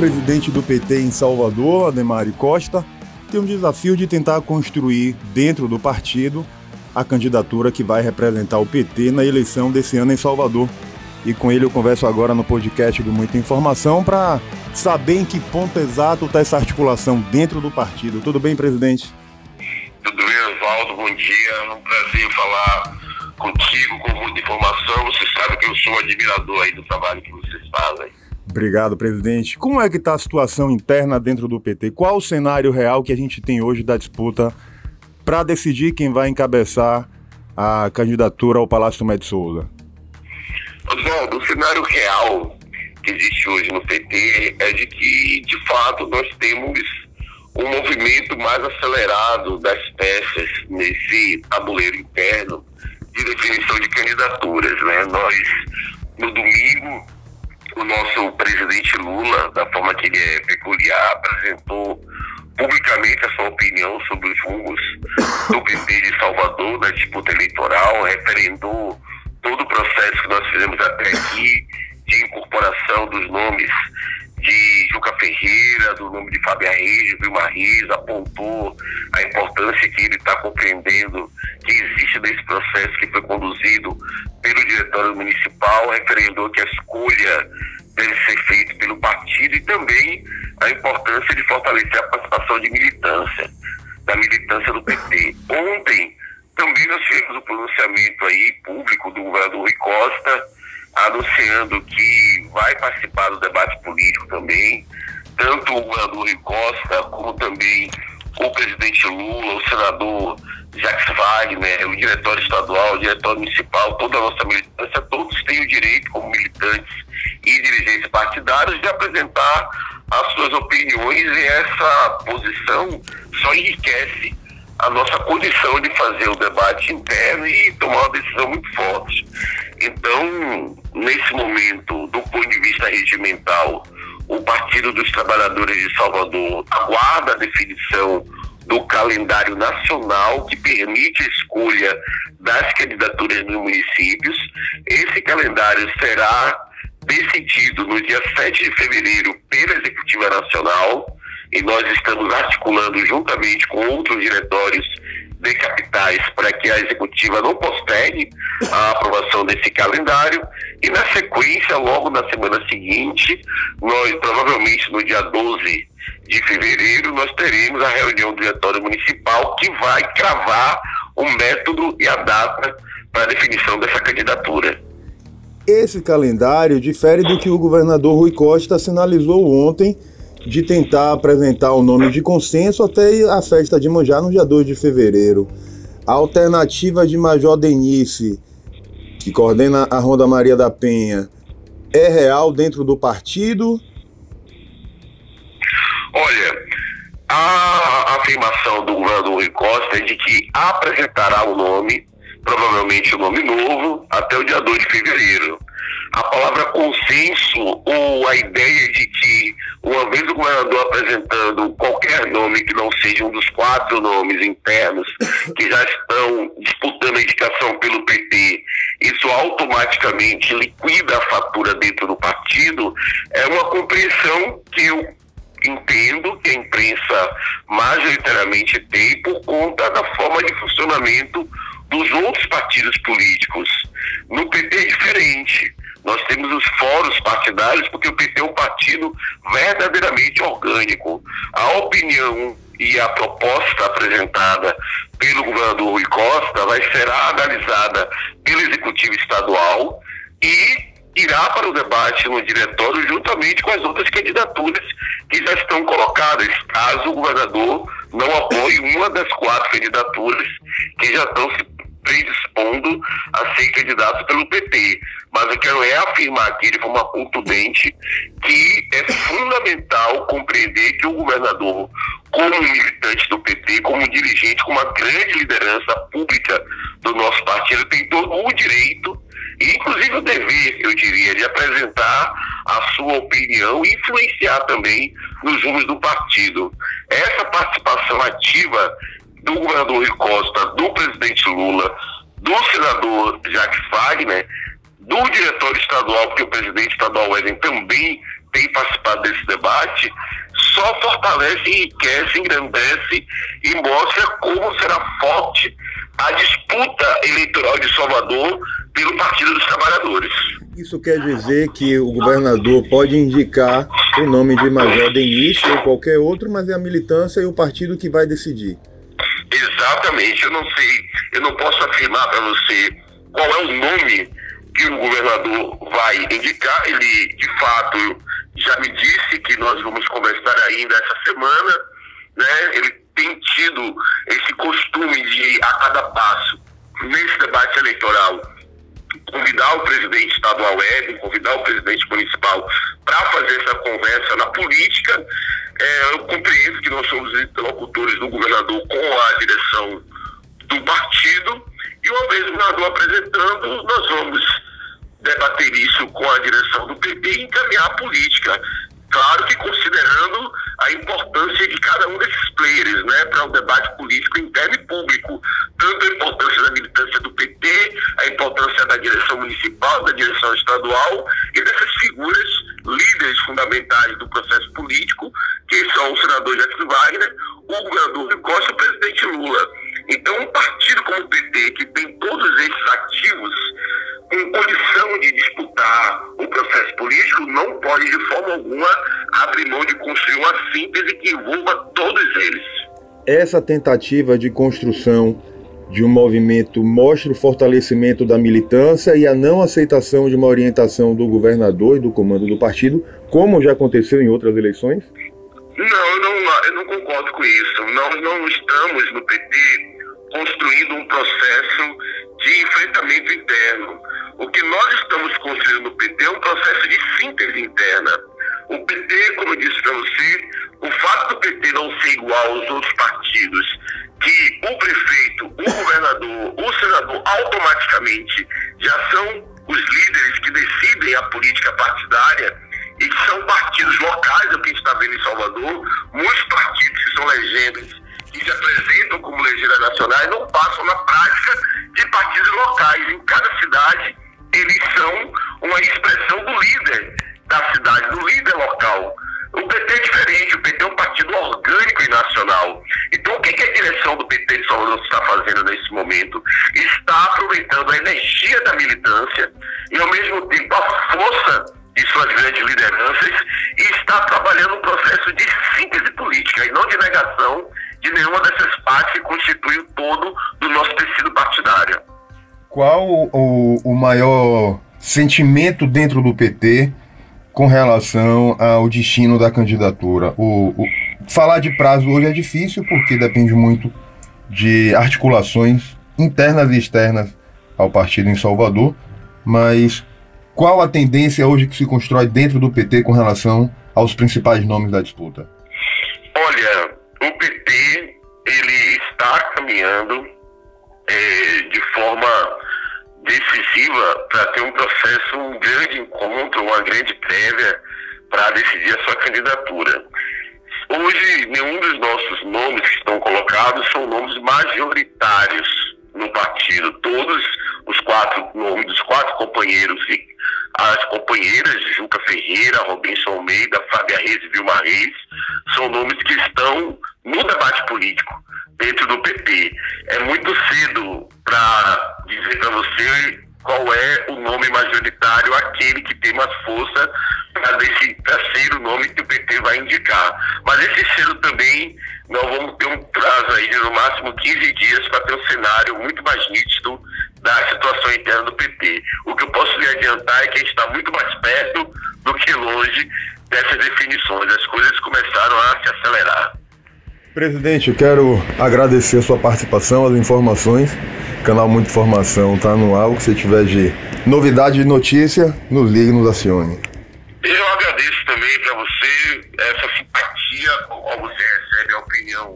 presidente do PT em Salvador, Ademari Costa, tem um desafio de tentar construir dentro do partido a candidatura que vai representar o PT na eleição desse ano em Salvador. E com ele eu converso agora no podcast do Muita Informação para saber em que ponto exato está essa articulação dentro do partido. Tudo bem, presidente? Tudo bem, Oswaldo. Bom dia. É um prazer falar contigo com muita informação. Você sabe que eu sou admirador aí do trabalho que vocês fazem. Obrigado, presidente. Como é que está a situação interna dentro do PT? Qual o cenário real que a gente tem hoje da disputa para decidir quem vai encabeçar a candidatura ao Palácio Med Souza? Oswaldo, o cenário real que existe hoje no PT é de que, de fato, nós temos um movimento mais acelerado das peças nesse tabuleiro interno de definição de candidaturas. Né? Nós, no domingo, o nosso presidente Lula, da forma que ele é peculiar, apresentou publicamente a sua opinião sobre os rumos do PT de Salvador na disputa eleitoral, referendou todo o processo que nós fizemos até aqui de incorporação dos nomes de Juca Ferreira, do nome de Fábio Reis, Vilma Reis, apontou a importância que ele está compreendendo que existe nesse processo que foi conduzido pelo diretório municipal, referendou que a escolha deve ser feita pelo partido e também a importância de fortalecer a participação de militância, da militância do PT. Ontem, também nós tivemos o pronunciamento aí público do governador Rui Costa, anunciando que vai participar do debate político também, tanto o governador Rui Costa, como também o presidente Lula, o senador Jacques Wagner, o diretório estadual, o diretório municipal, toda a nossa militância, todos têm o direito, como militantes e dirigentes partidários, de apresentar as suas opiniões e essa posição só enriquece a nossa condição de fazer o debate interno e tomar uma decisão muito forte. Então, nesse momento, do ponto de vista regimental, o Partido dos Trabalhadores de Salvador aguarda a definição do calendário nacional que permite a escolha das candidaturas nos municípios. Esse calendário será decidido no dia 7 de fevereiro pela Executiva Nacional e nós estamos articulando juntamente com outros diretórios de capitais para que a executiva não postergue a aprovação desse calendário e na sequência, logo na semana seguinte, nós provavelmente no dia 12 de fevereiro, nós teremos a reunião do diretório municipal que vai cravar o método e a data para a definição dessa candidatura. Esse calendário difere do que o governador Rui Costa sinalizou ontem de tentar apresentar o nome de consenso até a festa de Manjá no dia 2 de fevereiro. A alternativa de Major Denise, que coordena a Ronda Maria da Penha, é real dentro do partido? Olha, a afirmação do governador Rui Costa é de que apresentará o nome, provavelmente o nome novo, até o dia 2 de fevereiro a palavra consenso ou a ideia de que, uma vez o governador apresentando qualquer nome que não seja um dos quatro nomes internos que já estão disputando a indicação pelo PT, isso automaticamente liquida a fatura dentro do partido, é uma compreensão que eu entendo que a imprensa majoritariamente tem por conta da forma de funcionamento dos outros partidos políticos. No PT é diferente. Nós temos os fóruns partidários, porque o PT é um partido verdadeiramente orgânico. A opinião e a proposta apresentada pelo governador Rui Costa vai ser analisada pelo executivo estadual e irá para o debate no diretório juntamente com as outras candidaturas que já estão colocadas, caso o governador não apoie uma das quatro candidaturas que já estão se predispondo a ser candidato pelo PT. Mas eu quero é afirmar aqui de forma contundente que é fundamental compreender que o governador, como militante do PT, como dirigente, como uma grande liderança pública do nosso partido, tem todo o direito e inclusive o dever, eu diria, de apresentar a sua opinião e influenciar também nos rumos do partido. Essa participação ativa do governador Rui Costa, do presidente Lula, do senador Jacques Wagner, do diretor estadual, porque o presidente estadual Wesley também tem participado desse debate, só fortalece, enriquece, engrandece e mostra como será forte a disputa eleitoral de Salvador pelo Partido dos Trabalhadores. Isso quer dizer que o governador pode indicar o nome de Major Denis ou qualquer outro, mas é a militância e o partido que vai decidir. Exatamente, eu não sei, eu não posso afirmar para você qual é o nome que o governador vai indicar. Ele, de fato, já me disse que nós vamos conversar ainda essa semana, né? Ele tem tido esse costume de, a cada passo, nesse debate eleitoral, convidar o presidente estadual Edson, convidar o presidente municipal para fazer essa conversa na política. É, eu compreendo que nós somos interlocutores do governador com a direção do partido, e uma vez o governador apresentando, nós vamos debater isso com a direção do PP e encaminhar a política. Claro que considerando a importância de cada um desses players, né, para o debate abrir mão de construir uma síntese que envolva todos eles. Essa tentativa de construção de um movimento mostra o fortalecimento da militância e a não aceitação de uma orientação do governador e do comando do partido, como já aconteceu em outras eleições? Não, eu não, eu não concordo com isso. Nós não estamos no PT construindo um processo de enfrentamento interno. O que nós estamos construindo no PT é um processo de síntese interna. O PT, como eu disse para você, o fato do PT não ser igual aos outros partidos, que o prefeito, o governador, o senador automaticamente já são os líderes que decidem a política partidária e que são partidos locais, é o que a gente está vendo em Salvador, muitos partidos que são legendas que se apresentam como legendas nacionais não passam na prática de partidos locais. Em cada cidade, eles são uma expressão do líder da cidade, do líder local. O PT é diferente, o PT é um partido orgânico e nacional. Então, o que, que a direção do PT de Salvador está fazendo nesse momento? Está aproveitando a energia da militância e, ao mesmo tempo, a força de suas grandes lideranças e está trabalhando um processo de síntese política e não de negação de nenhuma dessas partes que constitui o todo do nosso tecido partidário. Qual o, o maior sentimento dentro do PT com relação ao destino da candidatura? O, o, falar de prazo hoje é difícil porque depende muito de articulações internas e externas ao partido em Salvador, mas qual a tendência hoje que se constrói dentro do PT com relação aos principais nomes da disputa? Olha, o PT ele está caminhando é, de forma para ter um processo, um grande encontro, uma grande prévia para decidir a sua candidatura. Hoje, nenhum dos nossos nomes que estão colocados são nomes majoritários no partido. Todos os quatro nomes dos quatro companheiros e as companheiras Juca Ferreira, Robinson Almeida, Fábia Reis e Vilma Reis, são nomes que estão no debate político dentro do PT. É muito cedo para dizer para você qual é o nome majoritário, aquele que tem mais força para ser o nome que o PT vai indicar. Mas esse cedo também, nós vamos ter um prazo aí de no máximo 15 dias para ter um cenário muito mais nítido da situação interna do PT. O que eu posso lhe adiantar é que a gente está muito mais perto do que longe dessas definições. As coisas começaram a se acelerar. Presidente, eu quero agradecer a sua participação, as informações. O canal Muita Informação está no ar. O que você tiver de novidade e notícia, nos ligue, nos acione. Eu agradeço também para você essa simpatia com qual você recebe a opinião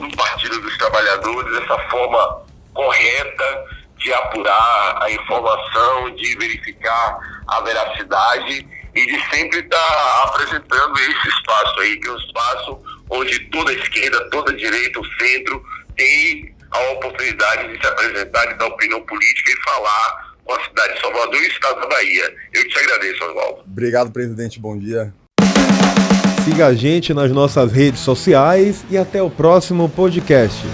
do Partido dos Trabalhadores, essa forma correta de apurar a informação, de verificar a veracidade e de sempre estar tá apresentando esse espaço aí, que é um espaço onde toda esquerda, toda direita, o centro tem a oportunidade de se apresentar, de dar opinião política e falar com a cidade de Salvador e o estado da Bahia. Eu te agradeço, Oswaldo. Obrigado, presidente. Bom dia. Siga a gente nas nossas redes sociais e até o próximo podcast.